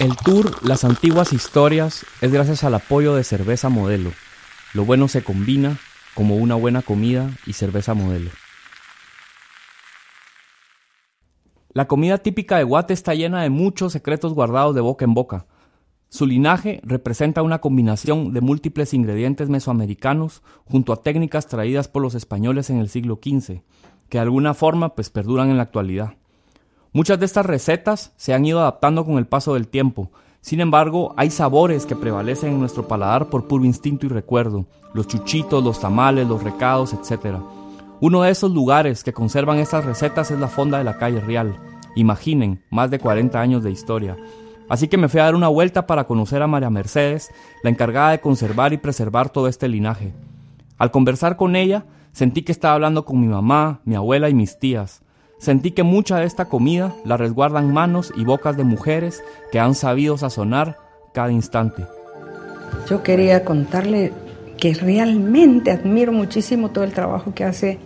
El tour Las Antiguas Historias es gracias al apoyo de Cerveza Modelo. Lo bueno se combina como una buena comida y cerveza modelo. La comida típica de Guate está llena de muchos secretos guardados de boca en boca. Su linaje representa una combinación de múltiples ingredientes mesoamericanos junto a técnicas traídas por los españoles en el siglo XV, que de alguna forma pues perduran en la actualidad. Muchas de estas recetas se han ido adaptando con el paso del tiempo, sin embargo, hay sabores que prevalecen en nuestro paladar por puro instinto y recuerdo, los chuchitos, los tamales, los recados, etc. Uno de esos lugares que conservan estas recetas es la Fonda de la Calle Real. Imaginen, más de 40 años de historia. Así que me fui a dar una vuelta para conocer a María Mercedes, la encargada de conservar y preservar todo este linaje. Al conversar con ella, sentí que estaba hablando con mi mamá, mi abuela y mis tías. Sentí que mucha de esta comida la resguardan manos y bocas de mujeres que han sabido sazonar cada instante. Yo quería contarle que realmente admiro muchísimo todo el trabajo que hace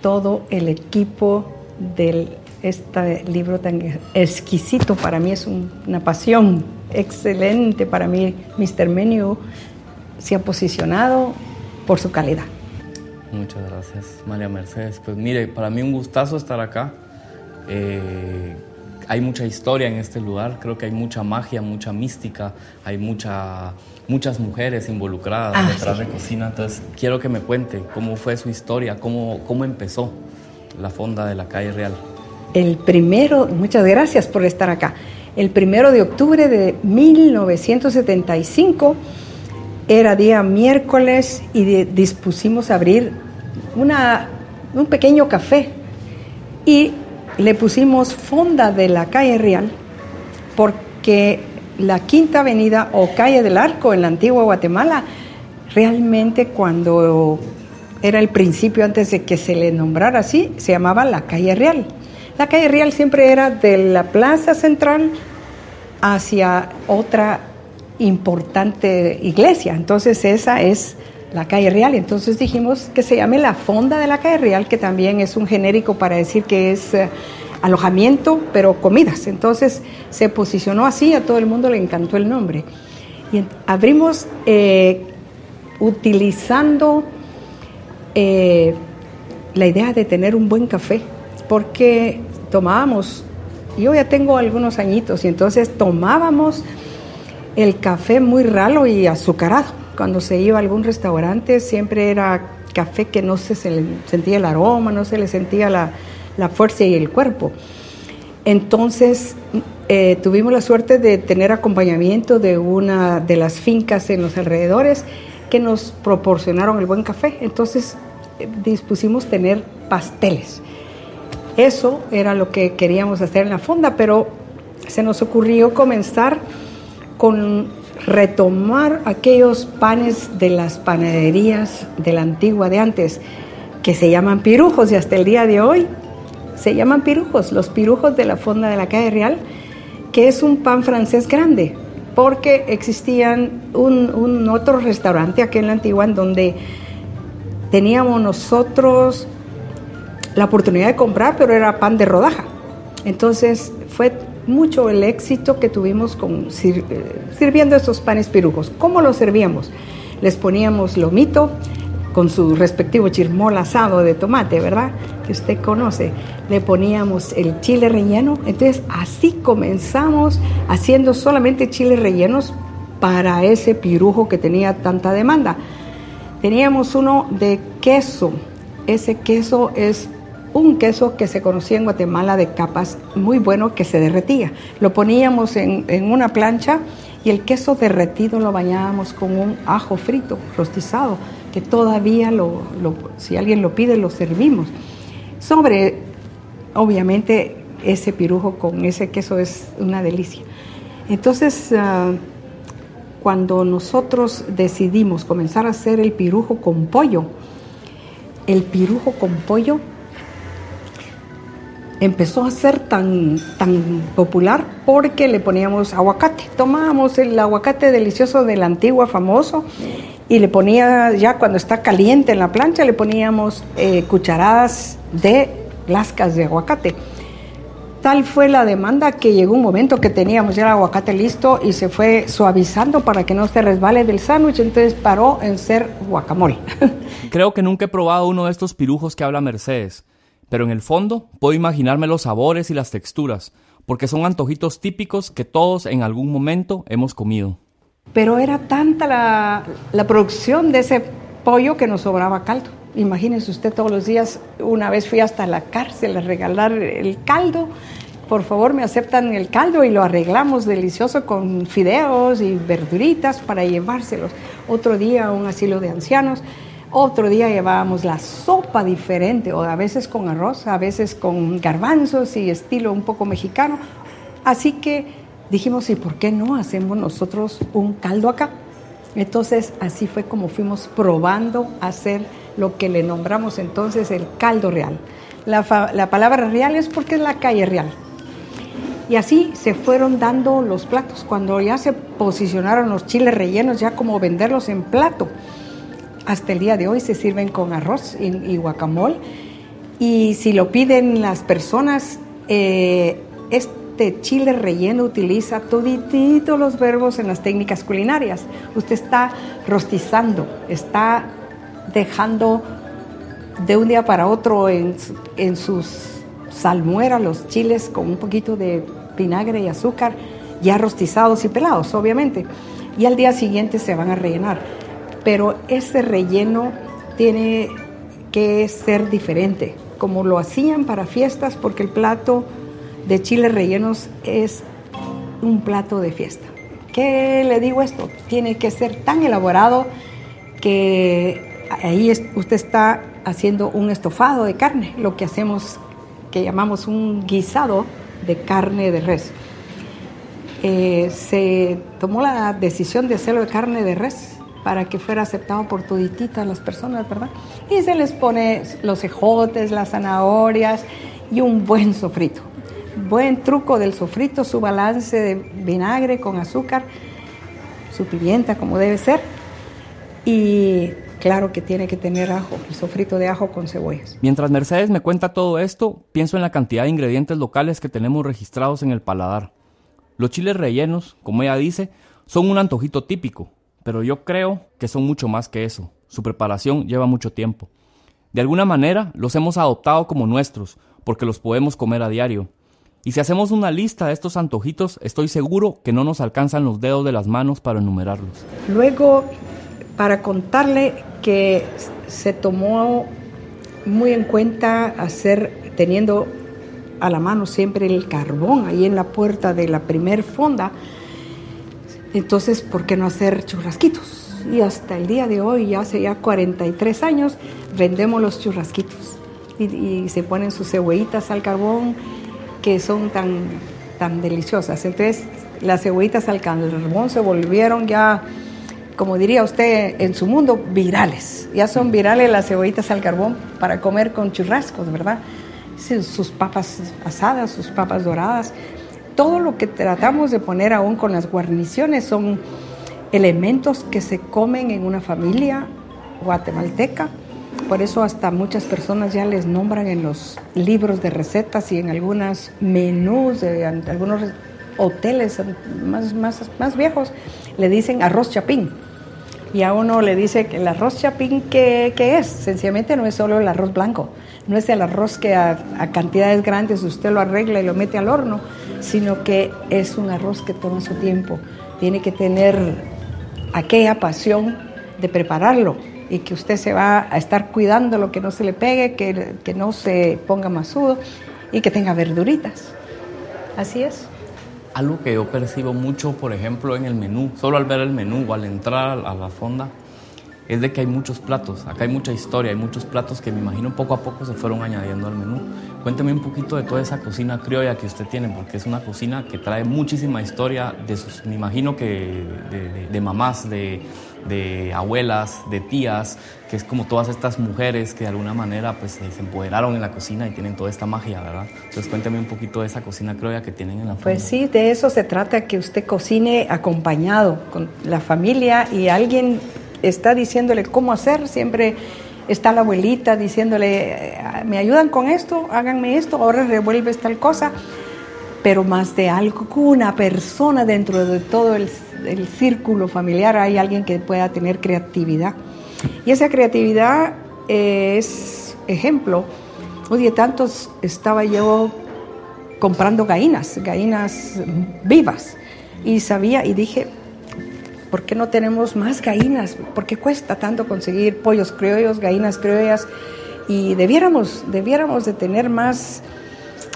todo el equipo de este libro tan exquisito. Para mí es una pasión excelente. Para mí, Mr. Menu se ha posicionado por su calidad. Muchas gracias, María Mercedes. Pues mire, para mí un gustazo estar acá. Eh, hay mucha historia en este lugar, creo que hay mucha magia, mucha mística, hay mucha, muchas mujeres involucradas ah, detrás de cocina. Entonces, quiero que me cuente cómo fue su historia, cómo, cómo empezó la fonda de la calle Real. El primero, muchas gracias por estar acá. El primero de octubre de 1975 era día miércoles y dispusimos abrir una, un pequeño café y le pusimos fonda de la calle Real porque la Quinta Avenida o Calle del Arco en la antigua Guatemala, realmente cuando era el principio antes de que se le nombrara así, se llamaba la Calle Real. La Calle Real siempre era de la Plaza Central hacia otra importante iglesia. Entonces esa es la calle Real. Entonces dijimos que se llame la Fonda de la calle Real, que también es un genérico para decir que es eh, alojamiento, pero comidas. Entonces se posicionó así, a todo el mundo le encantó el nombre. Y abrimos eh, utilizando eh, la idea de tener un buen café, porque tomábamos, yo ya tengo algunos añitos, y entonces tomábamos el café muy ralo y azucarado. Cuando se iba a algún restaurante siempre era café que no se, sentía el aroma, no se le sentía la, fuerza y el cuerpo. Entonces eh, tuvimos la suerte de tener acompañamiento de una de las fincas en los alrededores que nos proporcionaron el buen café. Entonces eh, dispusimos tener pasteles. Eso era lo que queríamos hacer en la fonda, pero se nos ocurrió comenzar con retomar aquellos panes de las panaderías de la antigua de antes, que se llaman pirujos y hasta el día de hoy se llaman pirujos, los pirujos de la fonda de la calle Real, que es un pan francés grande, porque existían un, un otro restaurante aquí en la antigua en donde teníamos nosotros la oportunidad de comprar, pero era pan de rodaja. Entonces fue mucho el éxito que tuvimos con, eh, sirviendo estos panes pirujos. ¿Cómo los servíamos? Les poníamos lomito con su respectivo chirmol asado de tomate, ¿verdad? Que usted conoce. Le poníamos el chile relleno. Entonces así comenzamos haciendo solamente chiles rellenos para ese pirujo que tenía tanta demanda. Teníamos uno de queso. Ese queso es un queso que se conocía en Guatemala de capas muy bueno que se derretía. Lo poníamos en, una plancha y el queso derretido lo bañábamos con un ajo frito, rostizado, que todavía, lo, si alguien lo pide, lo servimos. Sobre, obviamente, ese pirujo con ese queso es una delicia. Entonces, ah, cuando nosotros decidimos comenzar a hacer el pirujo con pollo, el pirujo con pollo empezó a ser tan, tan popular porque le poníamos aguacate. Tomábamos el aguacate delicioso de la antigua famoso y le ponía, ya cuando está caliente en la plancha, le poníamos eh, cucharadas de lascas de aguacate. Tal fue la demanda que llegó un momento que teníamos ya el aguacate listo y se fue suavizando para que no se resbale del sándwich, entonces paró en ser guacamole. Creo que nunca he probado uno de estos pirujos que habla Mercedes, pero en el fondo puedo imaginarme los sabores y las texturas, porque son antojitos típicos que todos en algún momento hemos comido. Pero era tanta la, producción de ese pollo que nos sobraba caldo. Imagínese usted todos los días, una vez fui hasta la cárcel a regalar el caldo. Por favor, me aceptan el caldo y lo arreglamos delicioso con fideos y verduritas para llevárselos. Otro día a un asilo de ancianos. Otro día llevábamos la sopa diferente, o a veces con arroz, a veces con garbanzos y estilo un poco mexicano. Así que dijimos, ¿y por qué no hacemos nosotros un caldo acá? Entonces así fue como fuimos probando hacer lo que le nombramos entonces el caldo real. La, palabra real es porque es la calle real. Y así se fueron dando los platos. Cuando ya se posicionaron los chiles rellenos, ya como venderlos en plato, hasta el día de hoy se sirven con arroz y, guacamole. Y si lo piden las personas, eh, este chile relleno utiliza toditito los verbos en las técnicas culinarias. Usted está rostizando, está dejando de un día para otro en, en sus salmueras los chiles con un poquito de vinagre y azúcar, ya rostizados y pelados, obviamente. Y al día siguiente se van a rellenar. Pero ese relleno tiene que ser diferente, como lo hacían para fiestas, porque el plato de chiles rellenos es un plato de fiesta. ¿Qué le digo esto? Tiene que ser tan elaborado que ahí usted está haciendo un estofado de carne, lo que hacemos, que llamamos un guisado de carne de res. Eh, se tomó la decisión de hacerlo de carne de res para que fuera aceptado por todititas las personas, ¿verdad? Y se les pone los ejotes, las zanahorias y un buen sofrito. Buen truco del sofrito, su balance de vinagre con azúcar, su pimienta como debe ser. Y Claro que tiene que tener ajo, el sofrito de ajo con cebollas. Mientras Mercedes me cuenta todo esto, pienso en la cantidad de ingredientes locales que tenemos registrados en el paladar. Los chiles rellenos, como ella dice, son un antojito típico, pero yo creo que son mucho más que eso. Su preparación lleva mucho tiempo. De alguna manera los hemos adoptado como nuestros, porque los podemos comer a diario. Y si hacemos una lista de estos antojitos, estoy seguro que no nos alcanzan los dedos de las manos para enumerarlos. Luego para contarle que se tomó muy en cuenta hacer, teniendo a la mano siempre el carbón ahí en la puerta de la primer fonda, entonces, ¿por qué no hacer churrasquitos? Y hasta el día de hoy, ya hace ya 43 años, vendemos los churrasquitos. Y, se ponen sus cebollitas al carbón que son tan, tan deliciosas. Entonces, las cebollitas al carbón se volvieron ya como diría usted en su mundo, virales. Ya son virales las cebollitas al carbón para comer con churrascos, ¿verdad? Sus papas asadas, sus papas doradas. Todo lo que tratamos de poner aún con las guarniciones son elementos que se comen en una familia guatemalteca. Por eso hasta muchas personas ya les nombran en los libros de recetas y en algunos menús de algunos hoteles más, más, más viejos, le dicen arroz chapín y a uno le dice que el arroz chapín, ¿qué, es? Sencillamente no es solo el arroz blanco, no es el arroz que a, cantidades grandes usted lo arregla y lo mete al horno, sino que es un arroz que toma su tiempo, tiene que tener aquella pasión de prepararlo y que usted se va a estar cuidando lo que no se le pegue, que, que no se ponga masudo y que tenga verduritas. Así es. Algo que yo percibo mucho, por ejemplo, en el menú, solo al ver el menú o al entrar a la fonda, es de que hay muchos platos, acá hay mucha historia, hay muchos platos que me imagino poco a poco se fueron añadiendo al menú. Cuénteme un poquito de toda esa cocina criolla que usted tiene, porque es una cocina que trae muchísima historia, de sus, me imagino que de mamás, de, de abuelas, de tías, que es como todas estas mujeres que de alguna manera pues se empoderaron en la cocina y tienen toda esta magia, ¿verdad? Entonces cuéntame un poquito de esa cocina criolla que tienen en la familia. Pues sí, de eso se trata, que usted cocine acompañado con la familia y alguien está diciéndole cómo hacer, siempre está la abuelita diciéndole, me ayudan con esto, háganme esto, ahora revuelves tal cosa. pero más de algo, una persona dentro de todo el, el círculo familiar, hay alguien que pueda tener creatividad. Y esa creatividad es ejemplo. Día tantos estaba yo comprando gallinas, gallinas vivas, y sabía y dije, ¿por qué no tenemos más gallinas? ¿Por qué cuesta tanto conseguir pollos criollos, gallinas criollas? Y debiéramos, debiéramos de tener más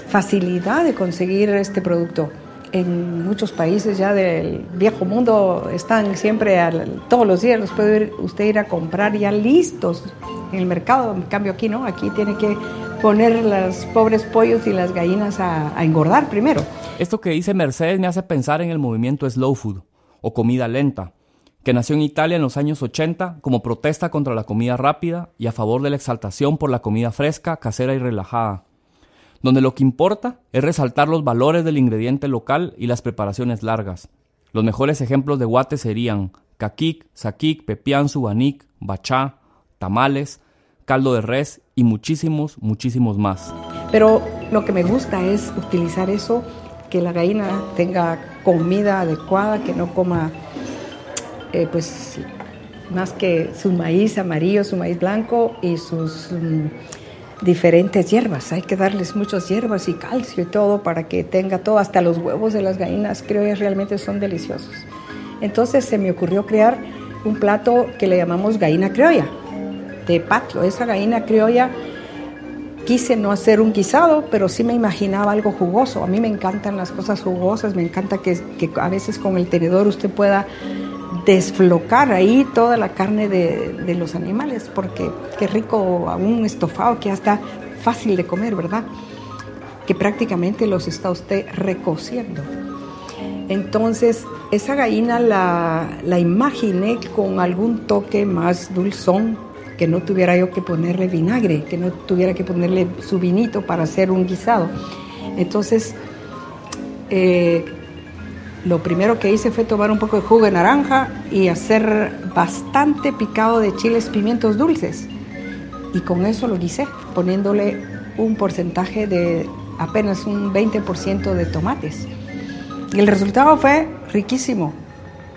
facilidad de conseguir este producto. En muchos países ya del viejo mundo están siempre, todos los días los puede usted ir a comprar ya listos en el mercado. En cambio aquí no, aquí tiene que poner los pobres pollos y las gallinas a, a engordar primero. Esto que dice Mercedes me hace pensar en el movimiento slow food o comida lenta, que nació en Italia en los años 80 como protesta contra la comida rápida y a favor de la exaltación por la comida fresca, casera y relajada, donde lo que importa es resaltar los valores del ingrediente local y las preparaciones largas. Los mejores ejemplos de guate serían caquic, saquic, pepián, subanik, bachá, tamales, caldo de res y muchísimos, muchísimos más. Pero lo que me gusta es utilizar eso, que la gallina tenga comida adecuada, que no coma eh, pues más que su maíz amarillo, su maíz blanco y sus mm, diferentes hierbas. Hay que darles muchas hierbas y calcio y todo para que tenga todo, hasta los huevos de las gallinas que realmente son deliciosos. Entonces se me ocurrió crear un plato que le llamamos gallina criolla de patio. Esa gallina criolla quise no hacer un guisado, pero sí me imaginaba algo jugoso. A mí me encantan las cosas jugosas, me encanta que, a veces con el tenedor usted pueda desflocar ahí toda la carne de, los animales, porque qué rico un estofado que ya está fácil de comer, ¿verdad? Que prácticamente los está usted recociendo. Entonces, esa gallina la imaginé con algún toque más dulzón, que no tuviera yo que ponerle vinagre, que no tuviera que ponerle su vinito para hacer un guisado. Entonces, eh, lo primero que hice fue tomar un poco de jugo de naranja y hacer bastante picado de chiles pimientos dulces. Y con eso lo guisé, poniéndole un porcentaje de apenas un 20% de tomates. Y el resultado fue riquísimo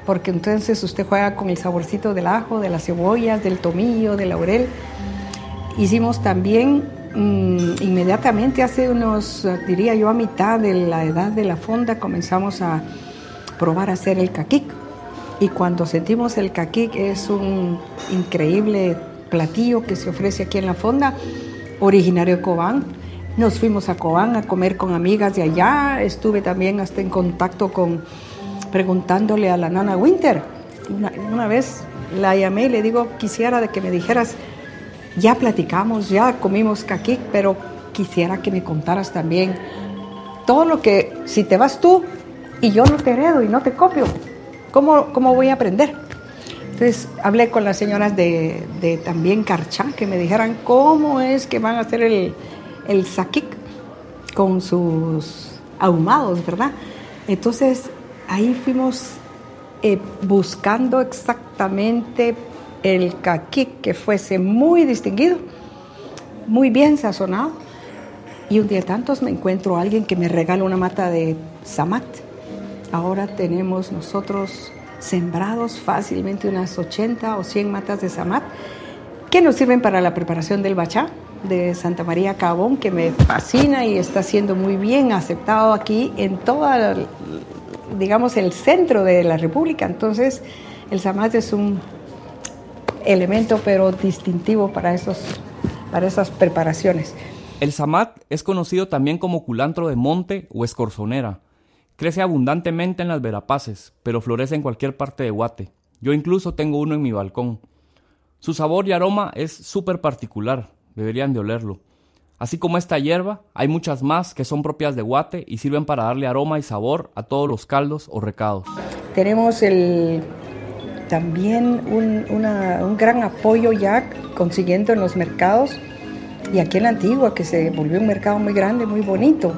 porque entonces usted juega con el saborcito del ajo, de las cebollas, del tomillo, del laurel. Hicimos también mm, inmediatamente, hace unos, diría yo, a mitad de la edad de la fonda, comenzamos a probar a hacer el caquic. Y cuando sentimos el caquic es un increíble platillo que se ofrece aquí en la fonda, originario de Cobán. Nos fuimos a Cobán a comer con amigas de allá. Estuve también hasta en contacto con preguntándole a la nana Winter. Una, vez la llamé y le digo, quisiera de que me dijeras, ya platicamos, ya comimos caquic, pero quisiera que me contaras también todo lo que, si te vas tú y yo no te heredo y no te copio, ¿cómo, cómo voy a aprender? Entonces hablé con las señoras de, de también Carchá que me dijeran cómo es que van a hacer el, el saquic con sus ahumados, ¿verdad? Entonces ahí fuimos eh, buscando exactamente el caquic que fuese muy distinguido, muy bien sazonado. Y un día tantos me encuentro a alguien que me regala una mata de samat. Ahora tenemos nosotros sembrados fácilmente unas 80 o 100 matas de samat que nos sirven para la preparación del bachá de Santa María Cabón, que me fascina y está siendo muy bien aceptado aquí en toda digamos, el centro de la República. Entonces, el samat es un elemento, pero distintivo para, esos, para esas preparaciones. El samat es conocido también como culantro de monte o escorzonera. Crece abundantemente en las verapaces, pero florece en cualquier parte de Guate. Yo incluso tengo uno en mi balcón. Su sabor y aroma es súper particular, deberían de olerlo. Así como esta hierba, hay muchas más que son propias de Guate y sirven para darle aroma y sabor a todos los caldos o recados. Tenemos el, también un, gran apoyo ya consiguiendo en los mercados y aquí en la Antigua, que se volvió un mercado muy grande, muy bonito.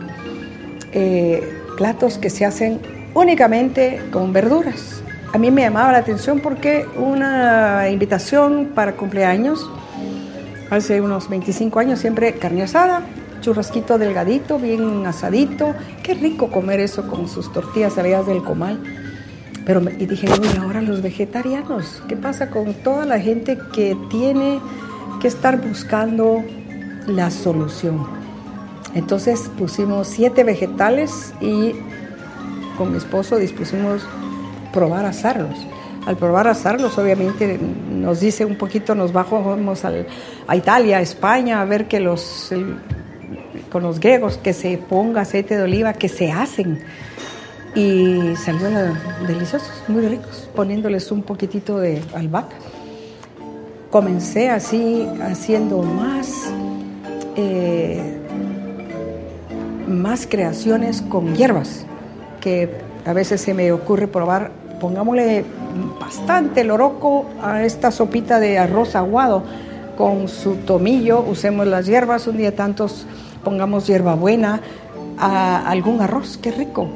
Eh, platos que se hacen únicamente con verduras. A mí me llamaba la atención porque una invitación para cumpleaños hace unos 25 años siempre carne asada churrasquito delgadito, bien asadito. Qué rico comer eso con sus tortillas salidas del comal. Pero y dije, uy, ahora los vegetarianos, ¿qué pasa con toda la gente que tiene que estar buscando la solución? Entonces pusimos siete vegetales y con mi esposo dispusimos probar asarlos. Al probar a asarlos, obviamente nos dice un poquito, nos bajamos a Italia, a España, a ver que los, con los griegos, que se ponga aceite de oliva, que se hacen. Y salieron deliciosos, muy ricos, poniéndoles un poquitito de albahaca. Comencé así, haciendo más, eh, más creaciones con hierbas, que a veces se me ocurre probar pongámosle bastante loroco a esta sopita de arroz aguado con su tomillo, usemos las hierbas, un día tantos pongamos hierbabuena a algún arroz, qué rico.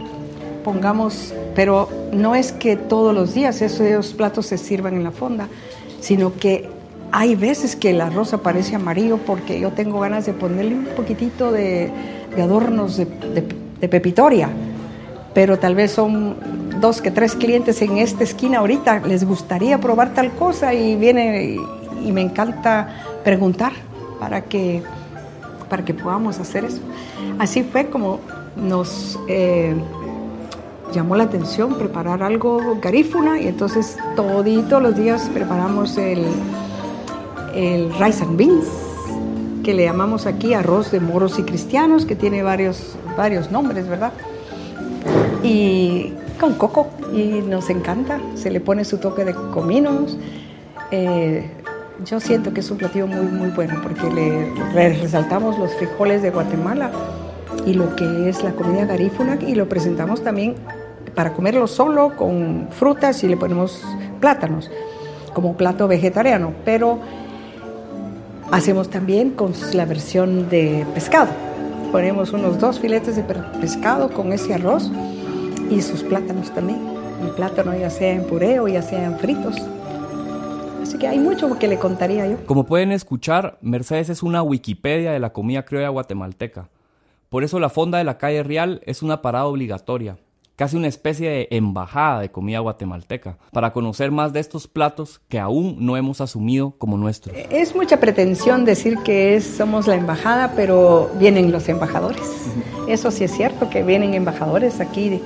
Pongamos, pero no es que todos los días esos platos se sirvan en la fonda, sino que hay veces que el arroz aparece amarillo porque yo tengo ganas de ponerle un poquitito de, adornos de, de pepitoria, pero tal vez son que tres clientes en esta esquina ahorita les gustaría probar tal cosa y viene y, me encanta preguntar para que, para que podamos hacer eso. Así fue como nos eh, llamó la atención preparar algo garífuna y entonces toditos los días preparamos el, el rice and beans que le llamamos aquí arroz de moros y cristianos, que tiene varios, varios nombres, ¿verdad? Y con coco y nos encanta. Se le pone su toque de cominos. Eh, yo siento que es un platillo muy, muy bueno porque le, resaltamos los frijoles de Guatemala y lo que es la comida garífuna y lo presentamos también para comerlo solo con frutas y le ponemos plátanos como plato vegetariano, pero hacemos también con la versión de pescado. Ponemos unos dos filetes de pescado con ese arroz y sus plátanos también. El plátano ya sea en puré o ya sea en fritos. Así que hay mucho que le contaría yo. Como pueden escuchar, Mercedes es una Wikipedia de la comida criolla guatemalteca. Por eso la fonda de la calle Real es una parada obligatoria, casi una especie de embajada de comida guatemalteca, para conocer más de estos platos que aún no hemos asumido como nuestros. Es mucha pretensión decir que somos la embajada, pero vienen los embajadores. Eso sí es cierto, que vienen embajadores aquí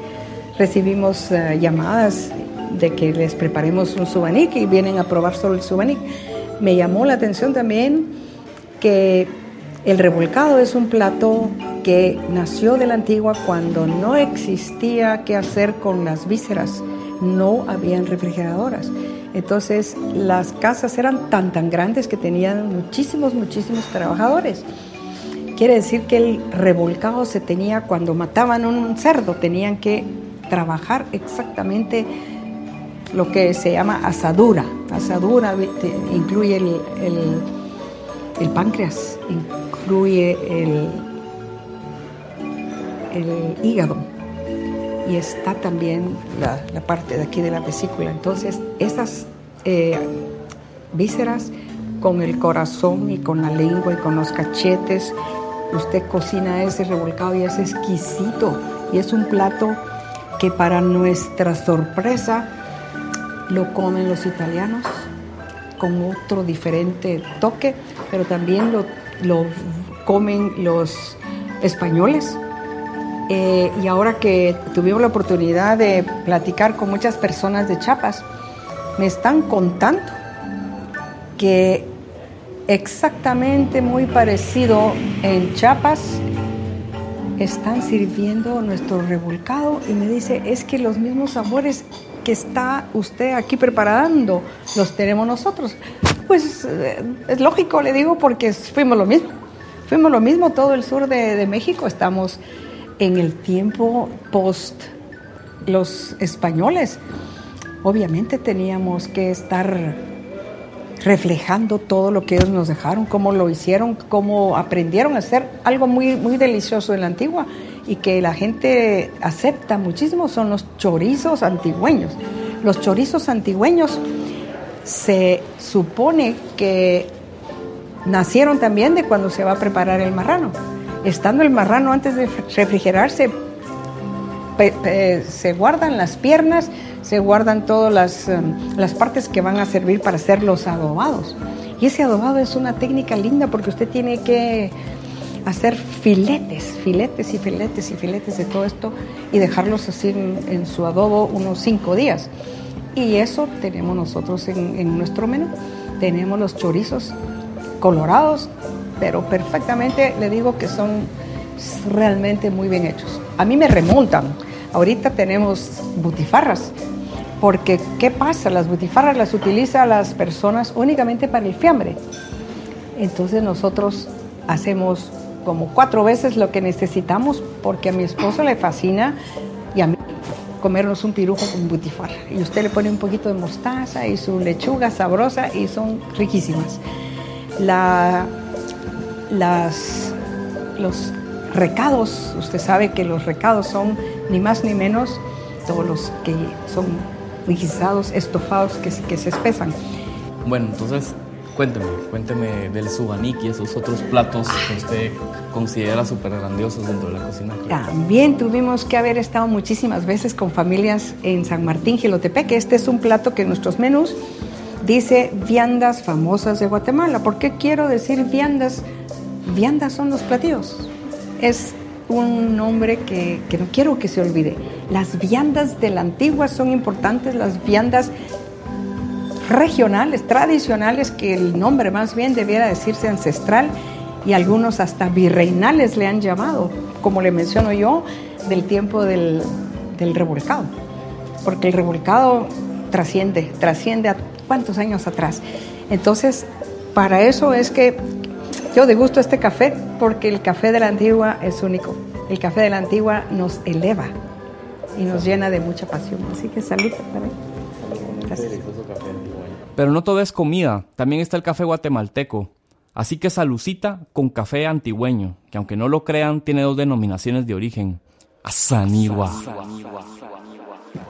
recibimos eh, llamadas de que les preparemos un subanic y vienen a probar solo el subanic. Me llamó la atención también que el revolcado es un plato que nació de la antigua cuando no existía qué hacer con las vísceras, no habían refrigeradoras. Entonces las casas eran tan tan grandes que tenían muchísimos, muchísimos trabajadores. Quiere decir que el revolcado se tenía cuando mataban un cerdo, tenían que trabajar exactamente lo que se llama asadura. Asadura incluye el, páncreas, incluye el, el, hígado y está también la, parte de aquí de la vesícula. Entonces, esas eh, vísceras con el corazón y con la lengua y con los cachetes, usted cocina ese revolcado y es exquisito y es un plato que para nuestra sorpresa lo comen los italianos con otro diferente toque, pero también lo, lo comen los españoles. Eh, y ahora que tuvimos la oportunidad de platicar con muchas personas de Chiapas, me están contando que exactamente muy parecido en Chiapas están sirviendo nuestro revolcado y me dice, es que los mismos sabores que está usted aquí preparando los tenemos nosotros. Pues eh, es lógico, le digo, porque fuimos lo mismo. Fuimos lo mismo todo el sur de, de México. Estamos en el tiempo post los españoles. Obviamente teníamos que estar reflejando todo lo que ellos nos dejaron, cómo lo hicieron, cómo aprendieron a hacer algo muy, muy delicioso en la antigua y que la gente acepta muchísimo son los chorizos antigüeños. Los chorizos antigüeños se supone que nacieron también de cuando se va a preparar el marrano. Estando el marrano antes de refrigerarse, se guardan las piernas, se guardan todas las, em, las partes que van a servir para hacer los adobados. Y ese adobado es una técnica linda porque usted tiene que hacer filetes, filetes y filetes y filetes de todo esto y dejarlos así en, su adobo unos cinco días. Y eso tenemos nosotros en, nuestro menú. Tenemos los chorizos colorados, pero perfectamente le digo que son realmente muy bien hechos. A mí me remontan. Ahorita tenemos butifarras, porque ¿qué pasa? Las butifarras las utilizan las personas únicamente para el fiambre. Entonces nosotros hacemos como cuatro veces lo que necesitamos porque a mi esposo le fascina y a mí comernos un pirujo con butifarra. Y usted le pone un poquito de mostaza y su lechuga sabrosa y son riquísimas. La, las, los recados, usted sabe que los recados son ni más ni menos todos los que son guisados, estofados que, que se espesan. Bueno, entonces cuénteme, cuénteme del subanik y esos otros platos que usted considera súper grandiosos dentro de la cocina. También tuvimos que haber estado muchísimas veces con familias en San Martín, Gilotepeque. Este es un plato que en nuestros menús dice viandas famosas de Guatemala. ¿Por qué quiero decir viandas? Viandas son los platillos. Es un nombre que, que, no quiero que se olvide. Las viandas de la antigua son importantes, las viandas regionales, tradicionales, que el nombre más bien debiera decirse ancestral y algunos hasta virreinales le han llamado, como le menciono yo, del tiempo del, del revolcado. Porque el revolcado trasciende, trasciende a cuántos años atrás. Entonces, para eso es que yo degusto este café porque el café de la antigua es único. El café de la antigua nos eleva y nos llena de mucha pasión. Así que salud Pero no todo es comida, también está el café guatemalteco. Así que salucita con café antigüeño, que aunque no lo crean, tiene dos denominaciones de origen. Azanigua.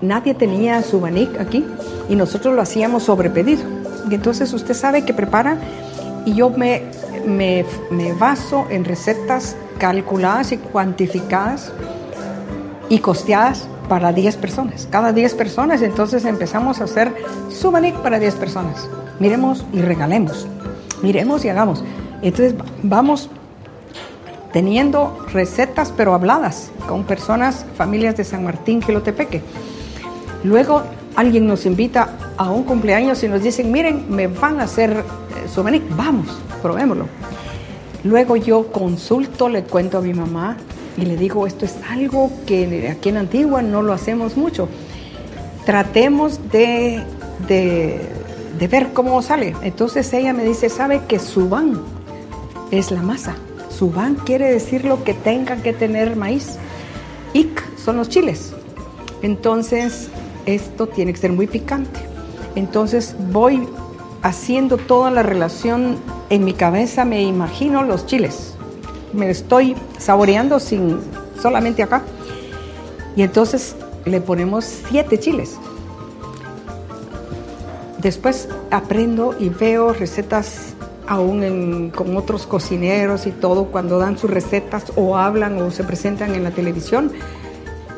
Nadie tenía su banic aquí y nosotros lo hacíamos sobre pedido. Y entonces usted sabe que prepara y yo me, me, baso en recetas calculadas y cuantificadas y costeadas para 10 personas. Cada 10 personas, entonces empezamos a hacer Subanik para 10 personas. Miremos y regalemos. Miremos y hagamos. Entonces vamos teniendo recetas pero habladas con personas, familias de San Martín, Gilotepeque. Luego alguien nos invita a un cumpleaños y nos dicen, miren, me van a hacer eh, vamos, probémoslo. Luego yo consulto, le cuento a mi mamá y le digo, esto es algo que aquí en Antigua no lo hacemos mucho. Tratemos de, de, ver cómo sale. Entonces ella me dice, ¿sabe que subán es la masa? Subán quiere decir lo que tenga que tener maíz. Ik son los chiles. Entonces esto tiene que ser muy picante. Entonces voy haciendo toda la relación en mi cabeza, me imagino los chiles. Me estoy saboreando sin solamente acá. Y entonces le ponemos siete chiles. Después aprendo y veo recetas aún con otros cocineros y todo cuando dan sus recetas o hablan o se presentan en la televisión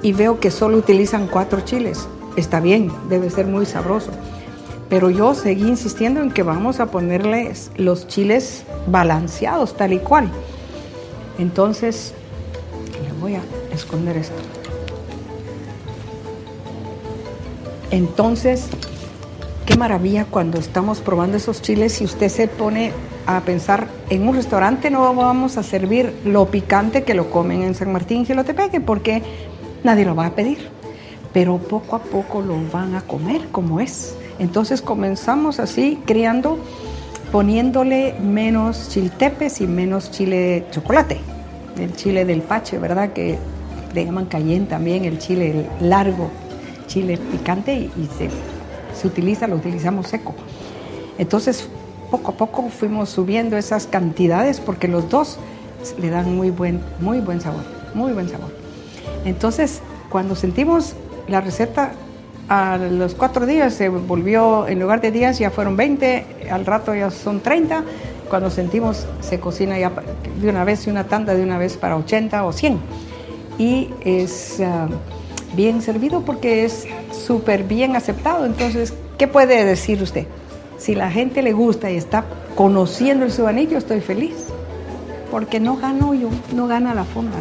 y veo que solo utilizan cuatro chiles. Está bien, debe ser muy sabroso. Pero yo seguí insistiendo en que vamos a ponerles los chiles balanceados, tal y cual. Entonces, le voy a esconder esto. Entonces, qué maravilla cuando estamos probando esos chiles y usted se pone a pensar, en un restaurante no vamos a servir lo picante que lo comen en San Martín y Tepeque, porque nadie lo va a pedir. Pero poco a poco lo van a comer como es. Entonces comenzamos así creando, poniéndole menos chiltepes y menos chile chocolate, el chile del pache, ¿verdad? Que le llaman cayenne también, el chile largo, chile picante y, se, se utiliza, lo utilizamos seco. Entonces poco a poco fuimos subiendo esas cantidades porque los dos le dan muy buen, muy buen sabor, muy buen sabor. Entonces, cuando sentimos la receta a los cuatro días se volvió, en lugar de días ya fueron 20, al rato ya son 30 cuando sentimos se cocina ya de una vez, una tanda de una vez para 80 o 100. Y es ah, bien servido porque es súper bien aceptado. Entonces, ¿qué puede decir usted? Si la gente le gusta y está conociendo el subanillo, estoy feliz. Porque no gano yo, no gana la fonda.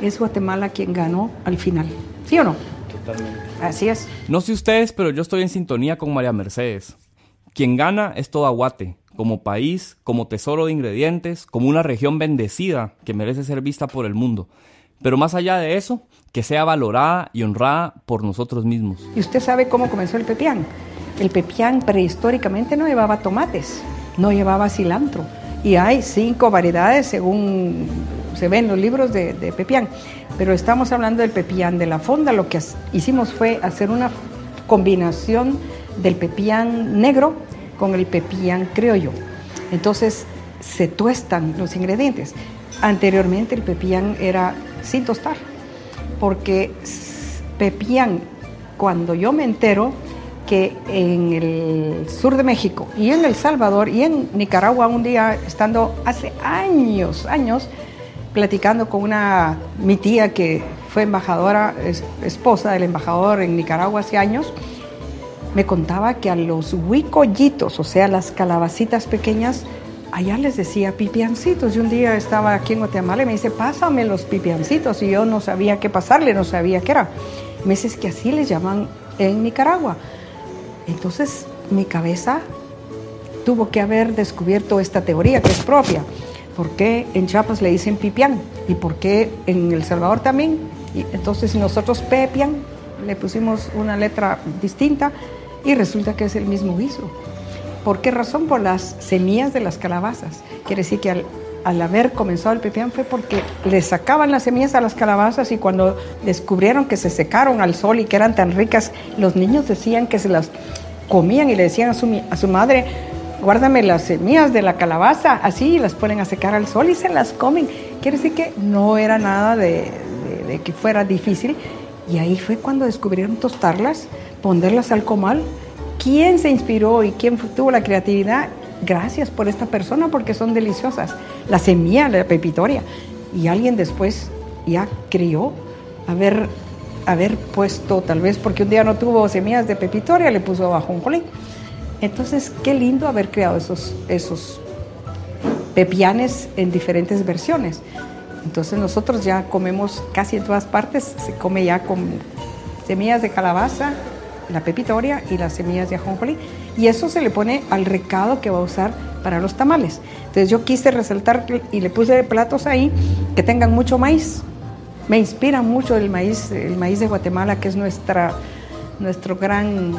Es Guatemala quien ganó al final. ¿Sí o no? Totalmente. Así es. No sé ustedes, pero yo estoy en sintonía con María Mercedes. Quien gana es toda Guate, como país, como tesoro de ingredientes, como una región bendecida que merece ser vista por el mundo. Pero más allá de eso, que sea valorada y honrada por nosotros mismos. ¿Y usted sabe cómo comenzó el pepián? El pepián prehistóricamente no llevaba tomates, no llevaba cilantro. Y hay cinco variedades según se ven los libros de, de pepián. Pero estamos hablando del pepián de la fonda. Lo que hicimos fue hacer una combinación del pepián negro con el pepián criollo. Entonces se tuestan los ingredientes. Anteriormente el pepián era sin tostar, porque pepián, cuando yo me entero que en el sur de México y en El Salvador y en Nicaragua un día estando hace años, años, platicando con una, mi tía que fue embajadora, esposa del embajador en Nicaragua hace años, me contaba que a los huicollitos, o sea, las calabacitas pequeñas, allá les decía pipiancitos. Y un día estaba aquí en Guatemala y me dice, pásame los pipiancitos. Y yo no sabía qué pasarle, no sabía qué era. Me dice, que así les llaman en Nicaragua. Entonces mi cabeza tuvo que haber descubierto esta teoría que es propia. ¿Por qué en Chiapas le dicen pipián? ¿Y por qué en El Salvador también? Y entonces nosotros pepian, le pusimos una letra distinta y resulta que es el mismo guiso. ¿Por qué razón? Por las semillas de las calabazas. Quiere decir que al, haber comenzado el pepián fue porque le sacaban las semillas a las calabazas y cuando descubrieron que se secaron al sol y que eran tan ricas, los niños decían que se las comían y le decían a su, a su madre, guárdame las semillas de la calabaza, así las ponen a secar al sol y se las comen. Quiere decir que no era nada de, de que fuera difícil. Y ahí fue cuando descubrieron tostarlas ponerlas al comal. ¿Quién se inspiró y quién tuvo la creatividad? Gracias por esta persona porque son deliciosas. La semilla, la pepitoria. Y alguien después ya crió haber, haber puesto, tal vez porque un día no tuvo semillas de pepitoria, le puso colín. Entonces, qué lindo haber creado esos, esos pepianes en diferentes versiones. Entonces nosotros ya comemos casi en todas partes, se come ya con semillas de calabaza, la pepitoria y las semillas de ajonjolí. Y eso se le pone al recado que va a usar para los tamales. Entonces yo quise resaltar y le puse platos ahí que tengan mucho maíz. Me inspira mucho el maíz, el maíz de Guatemala, que es nuestra, nuestro gran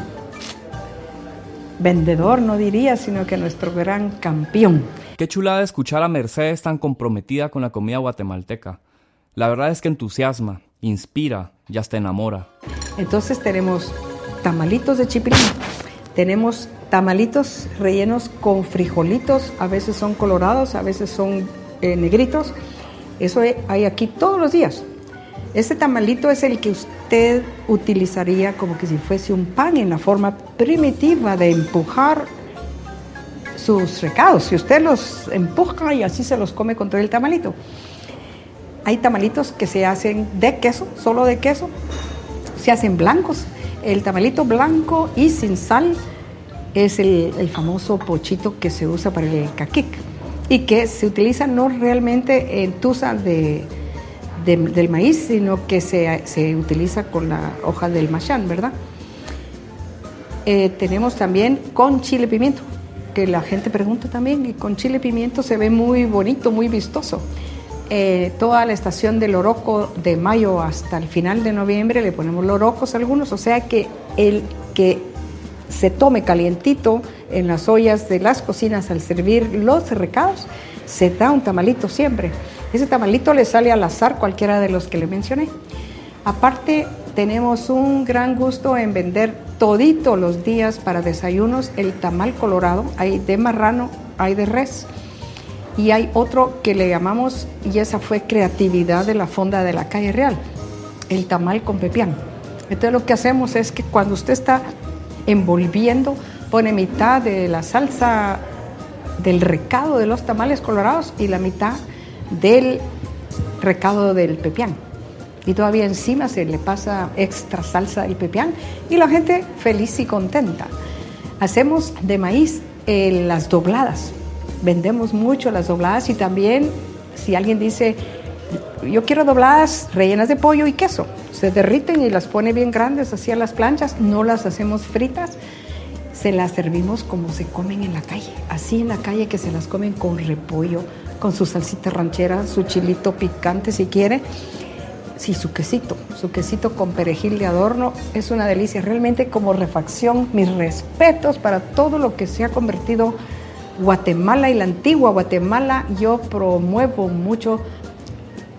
vendedor, no diría, sino que nuestro gran campeón. Qué chulada escuchar a Mercedes tan comprometida con la comida guatemalteca. La verdad es que entusiasma, inspira y hasta enamora. Entonces tenemos tamalitos de chipilín. Tenemos tamalitos rellenos con frijolitos, a veces son colorados, a veces son eh, negritos. Eso hay aquí todos los días. Este tamalito es el que usted utilizaría como que si fuese un pan en la forma primitiva de empujar sus recados. Si usted los empuja y así se los come con todo el tamalito. Hay tamalitos que se hacen de queso, solo de queso, se hacen blancos, el tamalito blanco y sin sal es el, famoso pochito que se usa para el caquic y que se utiliza no realmente en tusa de, del maíz, sino que se, utiliza con la hoja del machán, ¿verdad? Eh, tenemos también con chile pimiento, que la gente pregunta también, y con chile pimiento se ve muy bonito, muy vistoso. Eh, toda la estación del Oroco de mayo hasta el final de noviembre le ponemos lorocos algunos, o sea que el que se tome calientito en las ollas de las cocinas al servir los recados, se da un tamalito siempre. Ese tamalito le sale al azar cualquiera de los que le mencioné. Aparte, tenemos un gran gusto en vender todito los días para desayunos el tamal colorado, hay de marrano, hay de res y hay otro que le llamamos, y esa fue creatividad de la fonda de la calle real, el tamal con pepián. Entonces lo que hacemos es que cuando usted está envolviendo, pone mitad de la salsa del recado de los tamales colorados y la mitad del recado del pepián. Y todavía encima se le pasa extra salsa del pepián y la gente feliz y contenta. Hacemos de maíz eh, las dobladas. Vendemos mucho las dobladas y también si alguien dice, yo quiero dobladas rellenas de pollo y queso, se derriten y las pone bien grandes así a las planchas, no las hacemos fritas, se las servimos como se comen en la calle, así en la calle que se las comen con repollo, con su salsita ranchera, su chilito picante si quiere, sí, su quesito, su quesito con perejil de adorno es una delicia, realmente como refacción, mis respetos para todo lo que se ha convertido Guatemala y la antigua Guatemala, yo promuevo mucho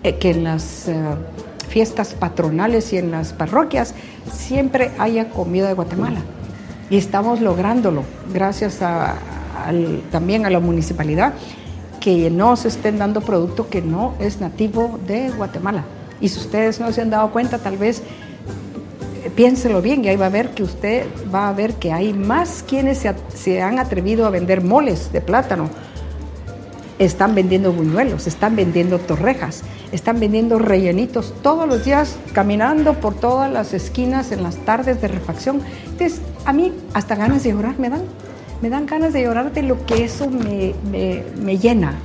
eh, que en las eh, fiestas patronales y en las parroquias siempre haya comida de Guatemala. Y estamos lográndolo gracias también a la municipalidad que no se estén dando producto que no es nativo de Guatemala. Y si ustedes no se han dado cuenta, tal vez eh, piénselo bien y ahí va a ver que usted va a ver que hay más quienes se, han atrevido a vender moles de plátano. Están vendiendo buñuelos, están vendiendo torrejas, están vendiendo rellenitos todos los días, caminando por todas las esquinas en las tardes de refacción. Entonces, a mí hasta ganas de llorar me dan. Me dan ganas de llorar de lo que eso me, me, me llena.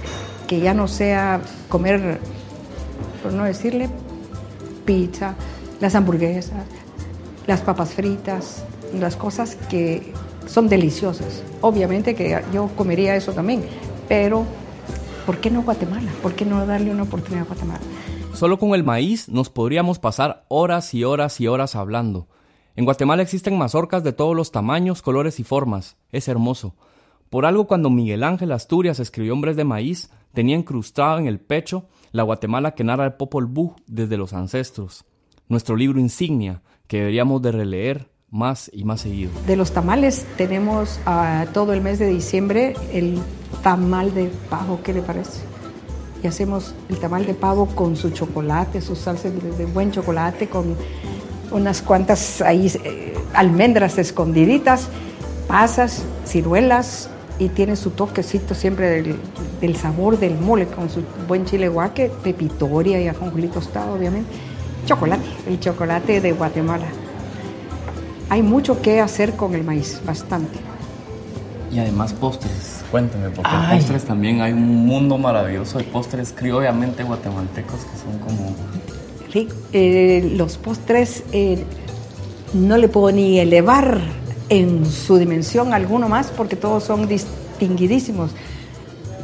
Que ya no sea comer, por no decirle, pizza, las hamburguesas, las papas fritas, las cosas que son deliciosas. Obviamente que yo comería eso también, pero ¿por qué no Guatemala? ¿Por qué no darle una oportunidad a Guatemala? Solo con el maíz nos podríamos pasar horas y horas y horas hablando. En Guatemala existen mazorcas de todos los tamaños, colores y formas. Es hermoso. Por algo cuando Miguel Ángel Asturias escribió Hombres de Maíz, tenía incrustado en el pecho la Guatemala que narra el Popol Vuh desde los ancestros. Nuestro libro insignia, que deberíamos de releer más y más seguido. De los tamales tenemos uh, todo el mes de diciembre el tamal de pavo, ¿qué le parece? Y hacemos el tamal de pavo con su chocolate, su salsa de buen chocolate, con unas cuantas ahí, eh, almendras escondiditas, pasas, ciruelas y tiene su toquecito siempre del, del, sabor del mole con su buen chile guaque, pepitoria y ajonjolí tostado, obviamente. Chocolate, el chocolate de Guatemala. Hay mucho que hacer con el maíz, bastante. Y además postres, cuéntame, porque en postres también hay un mundo maravilloso de postres criolamente guatemaltecos que son como... Eh, los postres eh, no le puedo ni elevar en su dimensión alguno más porque todos son distinguidísimos.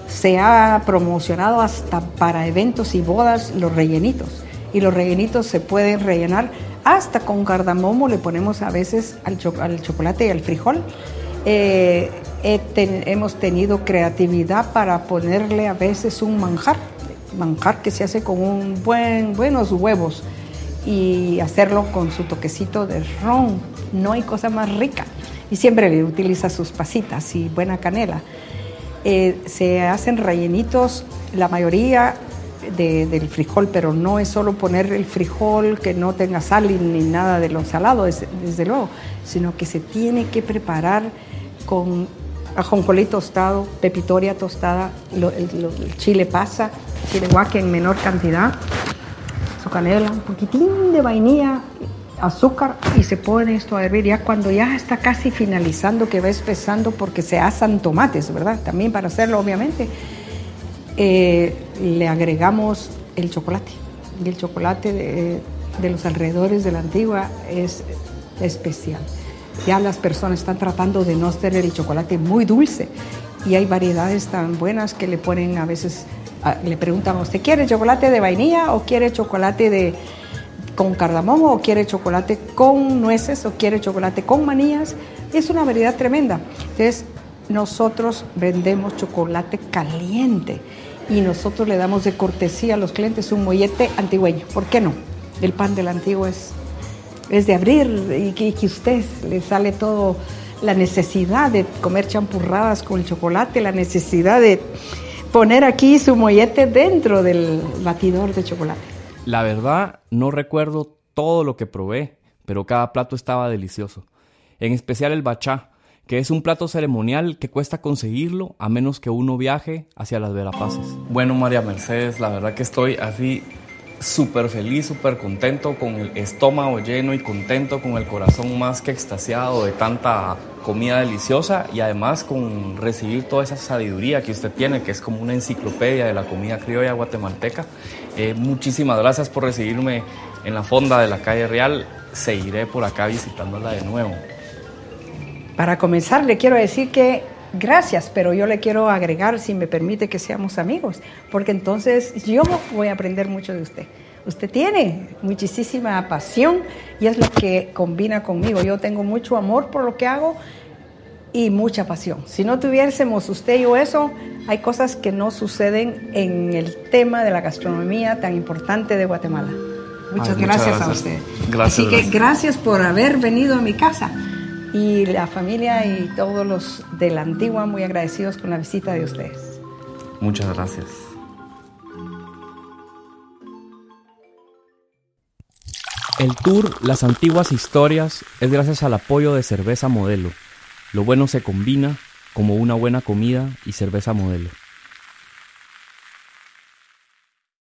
Se ha promocionado hasta para eventos y bodas los rellenitos y los rellenitos se pueden rellenar hasta con cardamomo, le ponemos a veces al chocolate y al frijol. Eh, hemos tenido creatividad para ponerle a veces un manjar, manjar que se hace con un buen, buenos huevos y hacerlo con su toquecito de ron. No hay cosa más rica. Y siempre le utiliza sus pasitas y buena canela. Eh, se hacen rellenitos, la mayoría del frijol, pero no es solo poner el frijol que no tenga sal ni nada de lo salado, desde luego, sino que se tiene que preparar con ajonjolí tostado, pepitoria tostada, el, chile pasa, chile guaque en menor cantidad, su canela, un poquitín de vainilla, azúcar y se pone esto a hervir ya cuando ya está casi finalizando, que va espesando porque se asan tomates, ¿verdad? También para hacerlo, obviamente. Eh, le agregamos el chocolate. Y el chocolate de, de los alrededores de la antigua es especial. Ya las personas están tratando de no hacer el chocolate muy dulce y hay variedades tan buenas que le ponen a veces, le preguntan, ¿usted quiere chocolate de vainilla o quiere chocolate de, con cardamomo o quiere chocolate con nueces o quiere chocolate con manillas? Es una variedad tremenda. Entonces, nosotros vendemos chocolate caliente y nosotros le damos de cortesía a los clientes un mollete antigüeño. ¿Por qué no? El pan del antiguo es es de abrir y que, que usted le sale todo la necesidad de comer champurradas con el chocolate, la necesidad de poner aquí su mollete dentro del batidor de chocolate. La verdad, no recuerdo todo lo que probé, pero cada plato estaba delicioso. En especial el bachá, que es un plato ceremonial que cuesta conseguirlo a menos que uno viaje hacia las Verapaces. Bueno, María Mercedes, la verdad que estoy así súper feliz, súper contento, con el estómago lleno y contento, con el corazón más que extasiado de tanta comida deliciosa y además con recibir toda esa sabiduría que usted tiene, que es como una enciclopedia de la comida criolla guatemalteca. Eh, muchísimas gracias por recibirme en la fonda de la calle Real. Seguiré por acá visitándola de nuevo. Para comenzar, le quiero decir que gracias, pero yo le quiero agregar, si me permite, que seamos amigos, porque entonces yo voy a aprender mucho de usted. Usted tiene muchísima pasión y es lo que combina conmigo. Yo tengo mucho amor por lo que hago y mucha pasión. Si no tuviésemos usted y yo eso, hay cosas que no suceden en el tema de la gastronomía tan importante de Guatemala. Muchas, gracias, a usted. Así que gracias por haber venido a mi casa y la familia y todos los de la antigua muy agradecidos con la visita de ustedes. Muchas gracias. El tour Las Antiguas Historias es gracias al apoyo de Cerveza Modelo. Lo bueno se combina como una buena comida y cerveza modelo.